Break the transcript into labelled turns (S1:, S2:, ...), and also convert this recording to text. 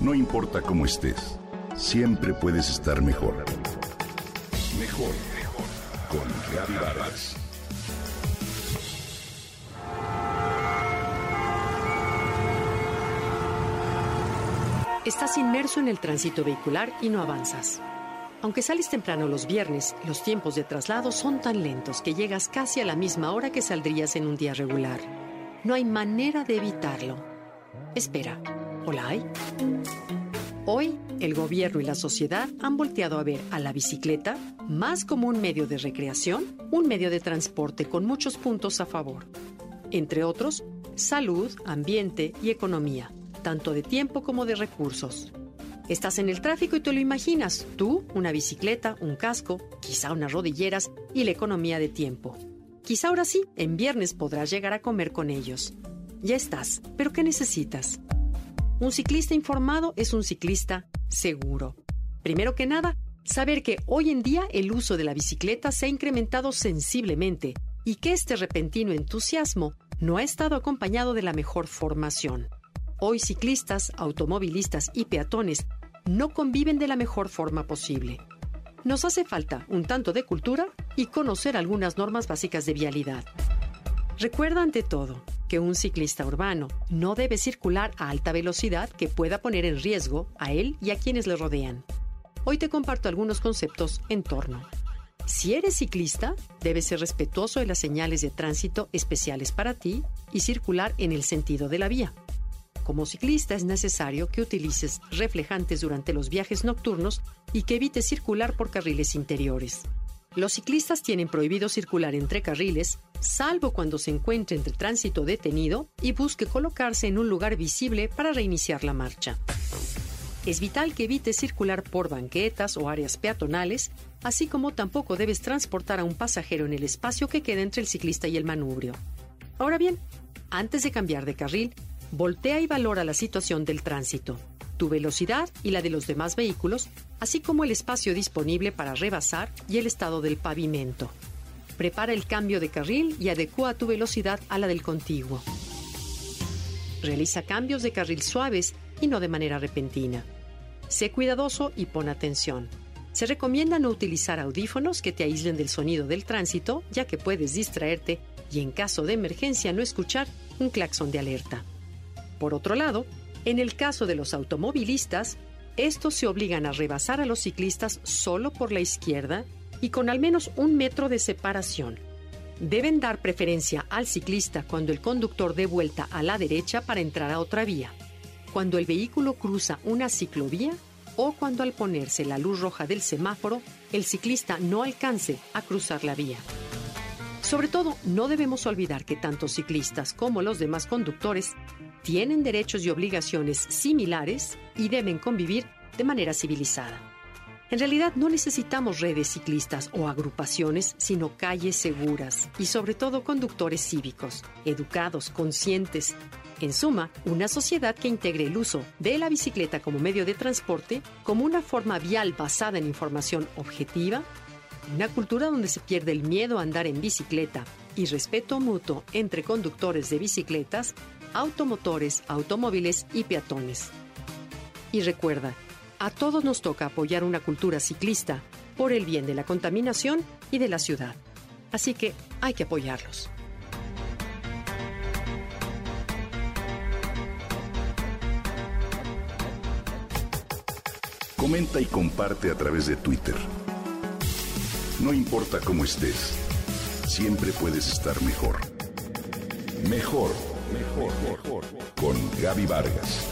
S1: No importa cómo estés, siempre puedes estar mejor. Mejor, mejor. Con Reavivadas.
S2: Estás inmerso en el tránsito vehicular y no avanzas. Aunque sales temprano los viernes, los tiempos de traslado son tan lentos que llegas casi a la misma hora que saldrías en un día regular. No hay manera de evitarlo. Espera, ¿o la hay? Hoy, el gobierno y la sociedad han volteado a ver a la bicicleta más como un medio de recreación, un medio de transporte con muchos puntos a favor. Entre otros, salud, ambiente y economía, tanto de tiempo como de recursos. Estás en el tráfico y te lo imaginas, tú, una bicicleta, un casco, quizá unas rodilleras y la economía de tiempo. Quizá ahora sí, en viernes podrás llegar a comer con ellos. Ya estás, pero ¿qué necesitas? Un ciclista informado es un ciclista seguro. Primero que nada, saber que hoy en día el uso de la bicicleta se ha incrementado sensiblemente y que este repentino entusiasmo no ha estado acompañado de la mejor formación. Hoy ciclistas, automovilistas y peatones no conviven de la mejor forma posible. Nos hace falta un tanto de cultura y conocer algunas normas básicas de vialidad. Recuerda ante todo que un ciclista urbano no debe circular a alta velocidad que pueda poner en riesgo a él y a quienes le rodean. Hoy te comparto algunos conceptos en torno. Si eres ciclista, debes ser respetuoso de las señales de tránsito especiales para ti y circular en el sentido de la vía. Como ciclista es necesario que utilices reflejantes durante los viajes nocturnos y que evites circular por carriles interiores. Los ciclistas tienen prohibido circular entre carriles, salvo cuando se encuentre entre tránsito detenido y busque colocarse en un lugar visible para reiniciar la marcha. Es vital que evites circular por banquetas o áreas peatonales, así como tampoco debes transportar a un pasajero en el espacio que queda entre el ciclista y el manubrio. Ahora bien, antes de cambiar de carril, voltea y valora la situación del tránsito, tu velocidad y la de los demás vehículos, así como el espacio disponible para rebasar y el estado del pavimento. Prepara el cambio de carril y adecua tu velocidad a la del contiguo. Realiza cambios de carril suaves y no de manera repentina. Sé cuidadoso y pon atención. Se recomienda no utilizar audífonos que te aíslen del sonido del tránsito, ya que puedes distraerte y en caso de emergencia no escuchar un claxon de alerta. Por otro lado, en el caso de los automovilistas, estos se obligan a rebasar a los ciclistas solo por la izquierda y con al menos un metro de separación. Deben dar preferencia al ciclista cuando el conductor dé vuelta a la derecha para entrar a otra vía, cuando el vehículo cruza una ciclovía o cuando al ponerse la luz roja del semáforo el ciclista no alcance a cruzar la vía. Sobre todo, no debemos olvidar que tanto ciclistas como los demás conductores tienen derechos y obligaciones similares y deben convivir de manera civilizada. En realidad no necesitamos redes ciclistas o agrupaciones, sino calles seguras y sobre todo conductores cívicos, educados, conscientes. En suma, una sociedad que integre el uso de la bicicleta como medio de transporte como una forma vial basada en información objetiva, una cultura donde se pierde el miedo a andar en bicicleta y respeto mutuo entre conductores de bicicletas automotores, automóviles y peatones. Y recuerda, a todos nos toca apoyar una cultura ciclista por el bien de la contaminación y de la ciudad. Así que hay que apoyarlos.
S1: Comenta y comparte a través de Twitter. No importa cómo estés, siempre puedes estar mejor. Mejor Mejor, mejor. Con Gaby Vargas.